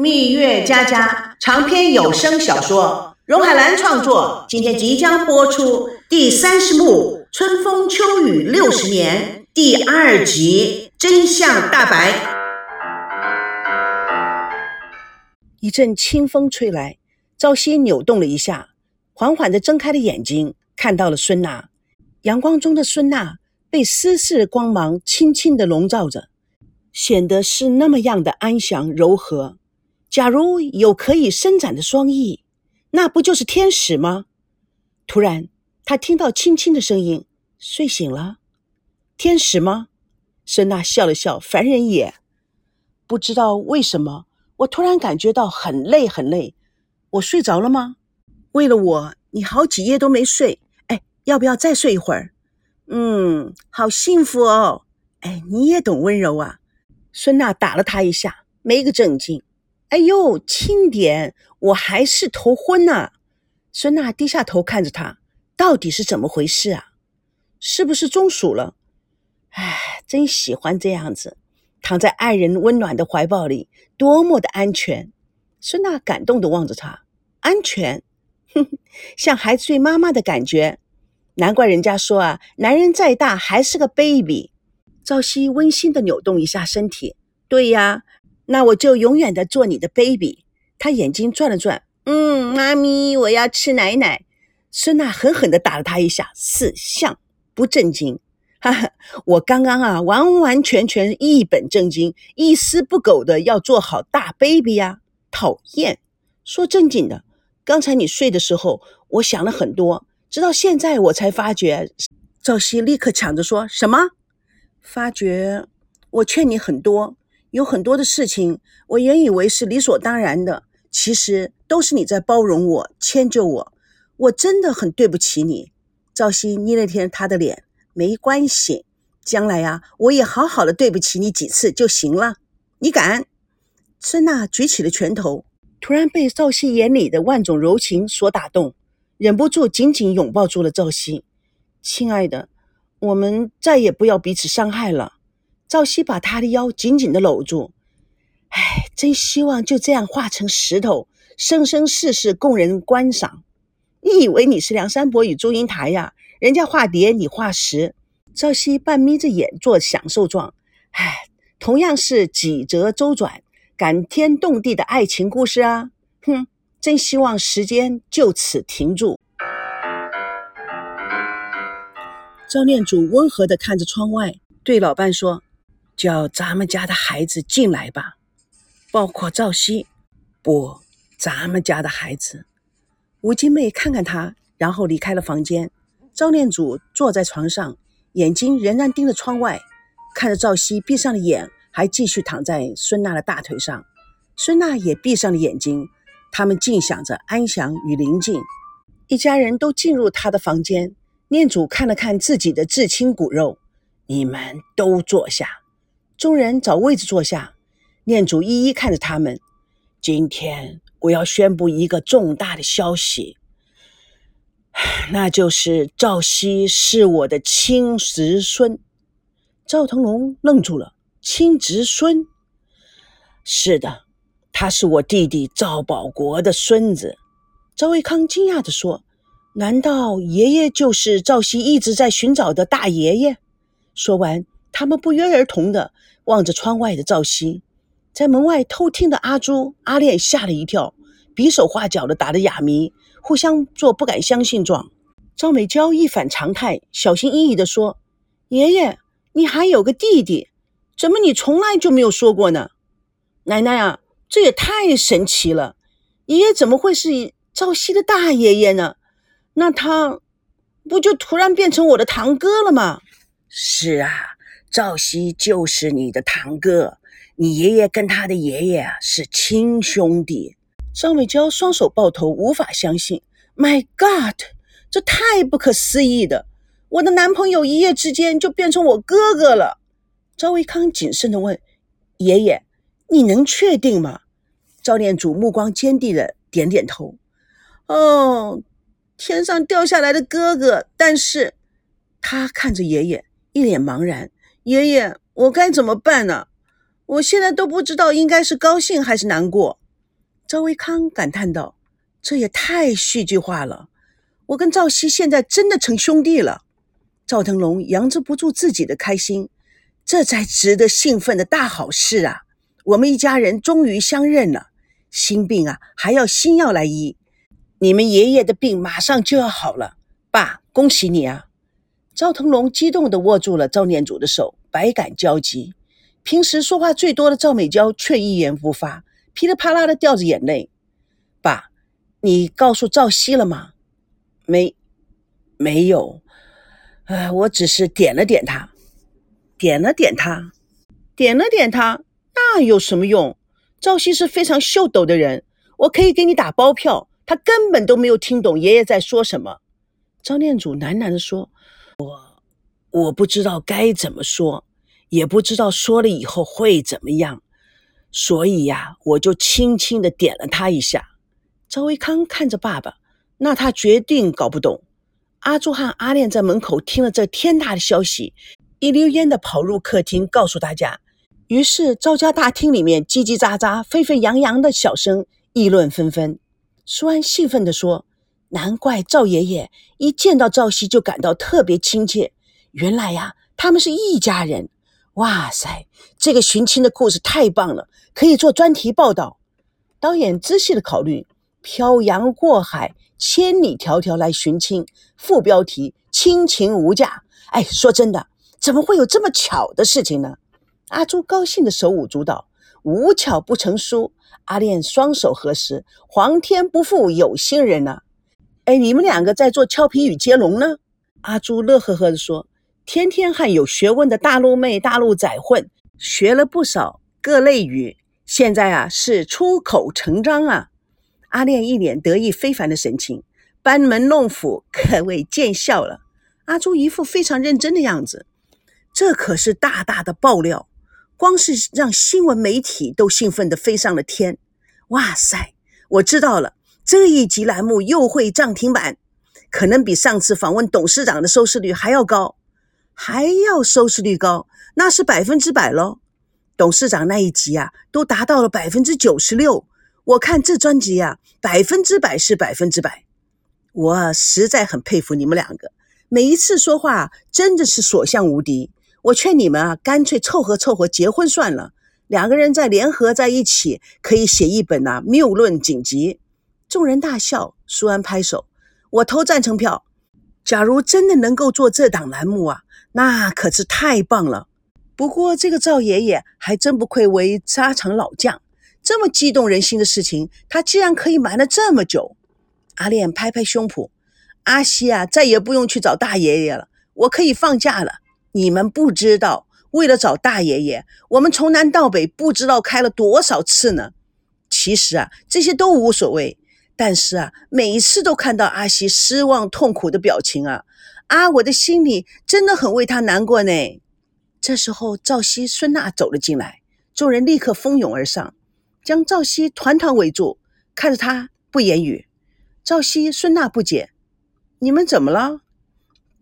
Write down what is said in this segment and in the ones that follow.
蜜月佳佳长篇有声小说，荣海兰创作，今天即将播出第三十幕《春风秋雨六十年》第二集《真相大白》。一阵清风吹来，朝夕扭动了一下，缓缓地睁开了眼睛，看到了孙娜。阳光中的孙娜被丝丝光芒轻轻地笼罩着。显得是那么样的安详柔和。假如有可以伸展的双翼，那不就是天使吗？突然，他听到轻轻的声音：“睡醒了，天使吗？”孙娜笑了笑：“凡人也。”不知道为什么，我突然感觉到很累，很累。我睡着了吗？为了我，你好几夜都没睡。哎，要不要再睡一会儿？嗯，好幸福哦。哎，你也懂温柔啊。孙娜打了他一下，没个正经。哎呦，轻点，我还是头昏呢。孙娜低下头看着他，到底是怎么回事啊？是不是中暑了？哎，真喜欢这样子，躺在爱人温暖的怀抱里，多么的安全。孙娜感动的望着他，安全，哼哼，像孩子对妈妈的感觉。难怪人家说啊，男人再大还是个 baby。赵熙温馨的扭动一下身体，对呀，那我就永远的做你的 baby。他眼睛转了转，嗯，妈咪，我要吃奶奶。孙娜狠狠的打了他一下，四像不正经。哈哈，我刚刚啊，完完全全一本正经，一丝不苟的要做好大 baby 呀。讨厌，说正经的，刚才你睡的时候，我想了很多，直到现在我才发觉。赵熙立刻抢着说什么？发觉，我劝你很多，有很多的事情，我原以为是理所当然的，其实都是你在包容我、迁就我。我真的很对不起你。赵熙捏了捏他的脸，没关系，将来呀，我也好好的对不起你几次就行了。你敢？孙娜举起了拳头，突然被赵熙眼里的万种柔情所打动，忍不住紧紧拥抱住了赵熙。亲爱的。我们再也不要彼此伤害了。赵熙把他的腰紧紧的搂住。唉，真希望就这样化成石头，生生世世供人观赏。你以为你是梁山伯与祝英台呀？人家化蝶，你化石。赵熙半眯着眼做享受状。唉，同样是几折周转、感天动地的爱情故事啊！哼，真希望时间就此停住。赵念祖温和地看着窗外，对老伴说：“叫咱们家的孩子进来吧，包括赵熙。不，咱们家的孩子。”吴金妹看看他，然后离开了房间。赵念祖坐在床上，眼睛仍然盯着窗外，看着赵熙闭上了眼，还继续躺在孙娜的大腿上。孙娜也闭上了眼睛，他们静享着安详与宁静。一家人都进入他的房间。念祖看了看自己的至亲骨肉，你们都坐下。众人找位置坐下。念祖一一看着他们。今天我要宣布一个重大的消息，那就是赵熙是我的亲侄孙。赵腾龙愣住了。亲侄孙？是的，他是我弟弟赵保国的孙子。赵卫康惊讶地说。难道爷爷就是赵熙一直在寻找的大爷爷？说完，他们不约而同的望着窗外的赵熙。在门外偷听的阿朱、阿炼吓了一跳，比手画脚的打着哑谜，互相做不敢相信状。赵美娇一反常态，小心翼翼地说：“爷爷，你还有个弟弟，怎么你从来就没有说过呢？”奶奶啊，这也太神奇了！爷爷怎么会是赵熙的大爷爷呢？那他不就突然变成我的堂哥了吗？是啊，赵熙就是你的堂哥，你爷爷跟他的爷爷啊是亲兄弟。张美娇双手抱头，无法相信。My God，这太不可思议的！我的男朋友一夜之间就变成我哥哥了。赵维康谨慎地问：“爷爷，你能确定吗？”赵念祖目光坚定的点点头。哦。天上掉下来的哥哥，但是，他看着爷爷，一脸茫然。爷爷，我该怎么办呢？我现在都不知道应该是高兴还是难过。赵维康感叹道：“这也太戏剧化了！我跟赵熙现在真的成兄弟了。”赵腾龙扬制不住自己的开心，这才值得兴奋的大好事啊！我们一家人终于相认了。心病啊，还要新药来医。你们爷爷的病马上就要好了，爸，恭喜你啊！赵腾龙激动地握住了赵念祖的手，百感交集。平时说话最多的赵美娇却一言不发，噼里啪啦的掉着眼泪。爸，你告诉赵熙了吗？没，没有。哎，我只是点了点他，点了点他，点了点他，那有什么用？赵熙是非常秀逗的人，我可以给你打包票，他根本都没有听懂爷爷在说什么。赵念祖喃喃地说：“我，我不知道该怎么说，也不知道说了以后会怎么样，所以呀，我就轻轻地点了他一下。”赵维康看着爸爸，那他决定搞不懂。阿朱和阿炼在门口听了这天大的消息，一溜烟的跑入客厅，告诉大家。于是赵家大厅里面叽叽喳喳、沸沸扬扬的小声议论纷纷。苏安兴奋地说：“难怪赵爷爷一见到赵熙就感到特别亲切，原来呀，他们是一家人。哇塞，这个寻亲的故事太棒了，可以做专题报道。”导演仔细的考虑：“漂洋过海，千里迢迢来寻亲。”副标题：“亲情无价。”哎，说真的，怎么会有这么巧的事情呢？阿朱高兴的手舞足蹈。无巧不成书。阿炼双手合十：“皇天不负有心人呐！”哎，你们两个在做俏皮与接龙呢？阿朱乐呵呵地说：“天天和有学问的大陆妹、大陆仔混，学了不少各类语，现在啊是出口成章啊！”阿炼一脸得意非凡的神情。班门弄斧，可谓见笑了。阿朱一副非常认真的样子，这可是大大的爆料，光是让新闻媒体都兴奋的飞上了天。哇塞，我知道了，这一集栏目又会涨停板，可能比上次访问董事长的收视率还要高，还要收视率高，那是百分之百喽。董事长那一集啊，都达到了百分之九十六。我看这专辑啊，百分之百是百分之百。我实在很佩服你们两个，每一次说话真的是所向无敌。我劝你们啊，干脆凑合凑合结婚算了，两个人再联合在一起，可以写一本呐谬论锦集。众人大笑，苏安拍手，我投赞成票。假如真的能够做这档栏目啊，那可是太棒了。不过这个赵爷爷还真不愧为沙场老将，这么激动人心的事情，他竟然可以瞒了这么久。阿炼拍拍胸脯：“阿西啊，再也不用去找大爷爷了，我可以放假了。你们不知道，为了找大爷爷，我们从南到北不知道开了多少次呢。其实啊，这些都无所谓。但是啊，每一次都看到阿西失望痛苦的表情啊，啊，我的心里真的很为他难过呢。”这时候，赵熙、孙娜走了进来，众人立刻蜂拥而上，将赵熙团团围住，看着他不言语。赵熙、孙娜不解：“你们怎么了？”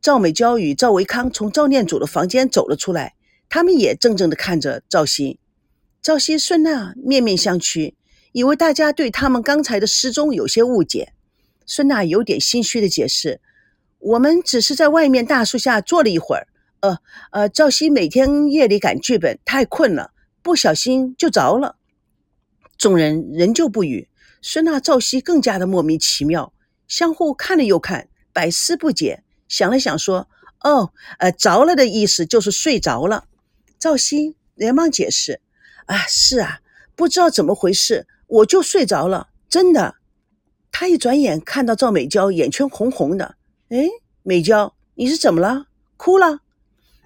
赵美娇与赵维康从赵念祖的房间走了出来，他们也怔怔地看着赵熙。赵熙、孙娜面面相觑，以为大家对他们刚才的失踪有些误解。孙娜有点心虚地解释：“我们只是在外面大树下坐了一会儿。呃呃，赵熙每天夜里赶剧本，太困了，不小心就着了。”众人仍旧不语。孙娜、赵熙更加的莫名其妙，相互看了又看，百思不解。想了想，说：“哦，呃，着了的意思就是睡着了。”赵熙连忙解释：“啊，是啊，不知道怎么回事，我就睡着了，真的。”他一转眼看到赵美娇眼圈红红的，哎，美娇，你是怎么了？哭了？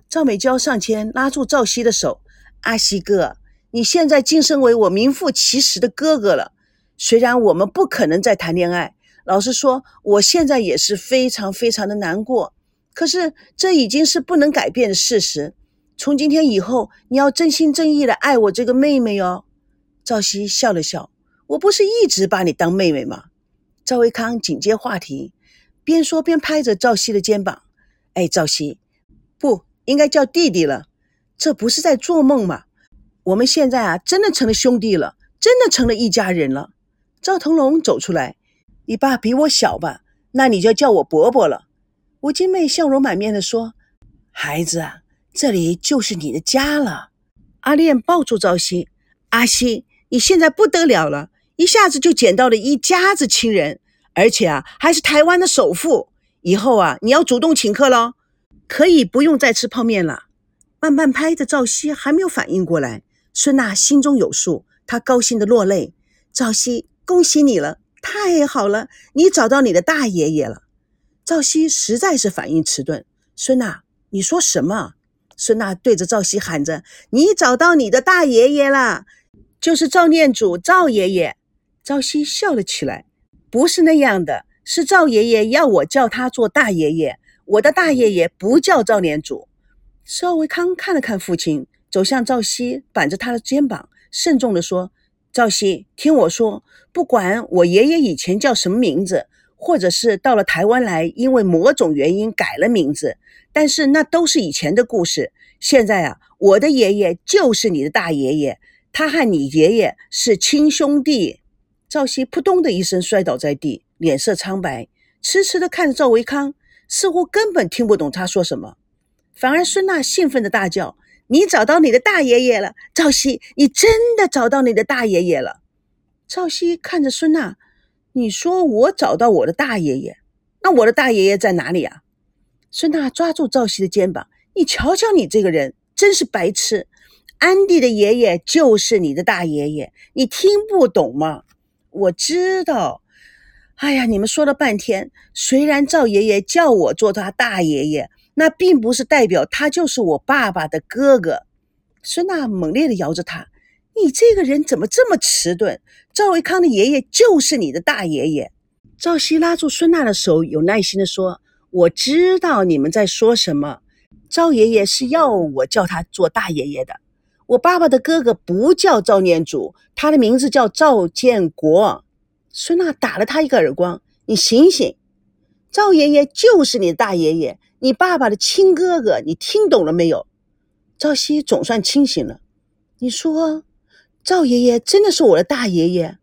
赵美娇上前拉住赵熙的手：“阿熙哥，你现在晋升为我名副其实的哥哥了。”虽然我们不可能再谈恋爱，老实说，我现在也是非常非常的难过。可是这已经是不能改变的事实。从今天以后，你要真心真意的爱我这个妹妹哦。赵熙笑了笑，我不是一直把你当妹妹吗？赵维康紧接话题，边说边拍着赵熙的肩膀。哎，赵熙，不应该叫弟弟了，这不是在做梦吗？我们现在啊，真的成了兄弟了，真的成了一家人了。赵腾龙走出来：“你爸比我小吧？那你就叫我伯伯了。”吴金妹笑容满面地说：“孩子啊，这里就是你的家了。”阿莲抱住赵熙：“阿熙，你现在不得了了，一下子就捡到了一家子亲人，而且啊，还是台湾的首富。以后啊，你要主动请客喽，可以不用再吃泡面了。”慢半拍的赵熙还没有反应过来，孙娜心中有数，她高兴的落泪：“赵熙，恭喜你了，太好了，你找到你的大爷爷了。”赵熙实在是反应迟钝，孙娜，你说什么？孙娜对着赵熙喊着：“你找到你的大爷爷了，就是赵念祖，赵爷爷。”赵熙笑了起来：“不是那样的，是赵爷爷要我叫他做大爷爷，我的大爷爷不叫赵连祖。”邵维康看了看父亲，走向赵熙，板着他的肩膀，慎重地说：“赵熙，听我说，不管我爷爷以前叫什么名字。”或者是到了台湾来，因为某种原因改了名字，但是那都是以前的故事。现在啊，我的爷爷就是你的大爷爷，他和你爷爷是亲兄弟。赵熙扑通的一声摔倒在地，脸色苍白，痴痴的看着赵维康，似乎根本听不懂他说什么。反而孙娜兴奋的大叫：“你找到你的大爷爷了，赵熙，你真的找到你的大爷爷了！”赵熙看着孙娜。你说我找到我的大爷爷，那我的大爷爷在哪里啊？孙娜抓住赵熙的肩膀，你瞧瞧你这个人，真是白痴！安迪的爷爷就是你的大爷爷，你听不懂吗？我知道。哎呀，你们说了半天，虽然赵爷爷叫我做他大爷爷，那并不是代表他就是我爸爸的哥哥。孙娜猛烈地摇着他。你这个人怎么这么迟钝？赵维康的爷爷就是你的大爷爷。赵熙拉住孙娜的手，有耐心地说：“我知道你们在说什么。赵爷爷是要我叫他做大爷爷的。我爸爸的哥哥不叫赵念祖，他的名字叫赵建国。”孙娜打了他一个耳光：“你醒醒！赵爷爷就是你的大爷爷，你爸爸的亲哥哥。你听懂了没有？”赵熙总算清醒了。你说。赵爷爷真的是我的大爷爷，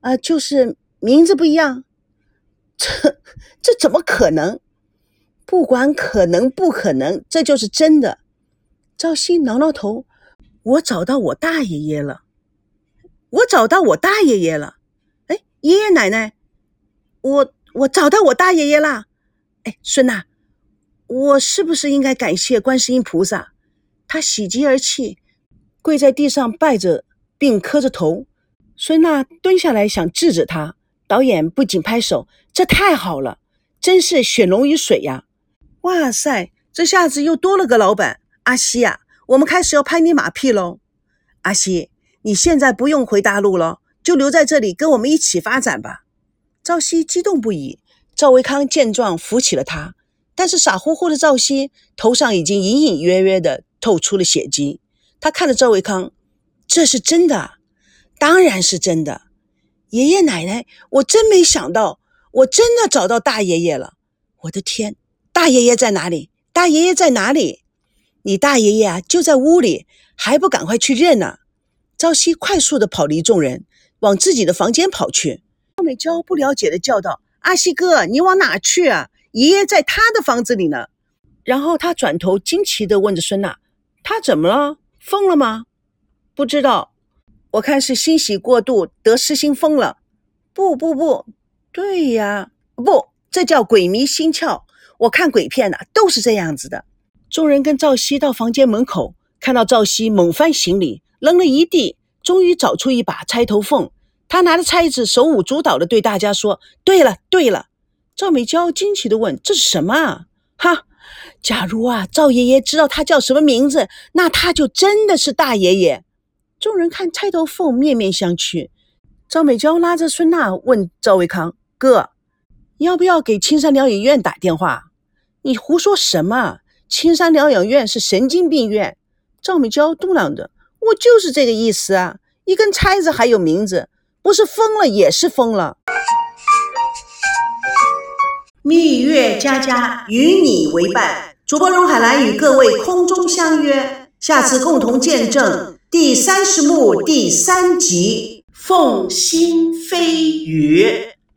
啊，就是名字不一样。这这怎么可能？不管可能不可能，这就是真的。赵熙挠挠头，我找到我大爷爷了，我找到我大爷爷了。哎，爷爷奶奶，我我找到我大爷爷啦。哎，孙娜，我是不是应该感谢观世音菩萨？他喜极而泣，跪在地上拜着。并磕着头，孙娜蹲下来想制止他。导演不仅拍手：“这太好了，真是血浓于水呀！”哇塞，这下子又多了个老板。阿西呀，我们开始要拍你马屁喽。阿西，你现在不用回大陆了，就留在这里跟我们一起发展吧。赵熙激动不已。赵维康见状扶起了他，但是傻乎乎的赵熙头上已经隐隐约约的透出了血迹。他看着赵维康。这是真的，当然是真的。爷爷奶奶，我真没想到，我真的找到大爷爷了。我的天，大爷爷在哪里？大爷爷在哪里？你大爷爷啊，就在屋里，还不赶快去认呢？朝夕快速的跑离众人，往自己的房间跑去。赵美娇不了解的叫道：“阿西哥，你往哪去啊？爷爷在他的房子里呢。”然后他转头惊奇的问着孙娜：“他怎么了？疯了吗？”不知道，我看是欣喜过度得失心疯了。不不不，对呀，不，这叫鬼迷心窍。我看鬼片呢，都是这样子的。众人跟赵熙到房间门口，看到赵熙猛翻行李，扔了一地，终于找出一把钗头凤。他拿着钗子，手舞足蹈的对大家说：“对了对了。”赵美娇惊奇的问：“这是什么啊？”哈，假如啊，赵爷爷知道他叫什么名字，那他就真的是大爷爷。众人看钗头凤面面相觑，赵美娇拉着孙娜问赵维康：“哥，要不要给青山疗养院打电话？”“你胡说什么？青山疗养院是神经病院。”赵美娇嘟囔着：“我就是这个意思啊！一根钗子还有名字，不是疯了也是疯了。”蜜月佳佳与你为伴，主播荣海兰与各位空中相约，下次共同见证。第三十幕第三集。凤心飞羽。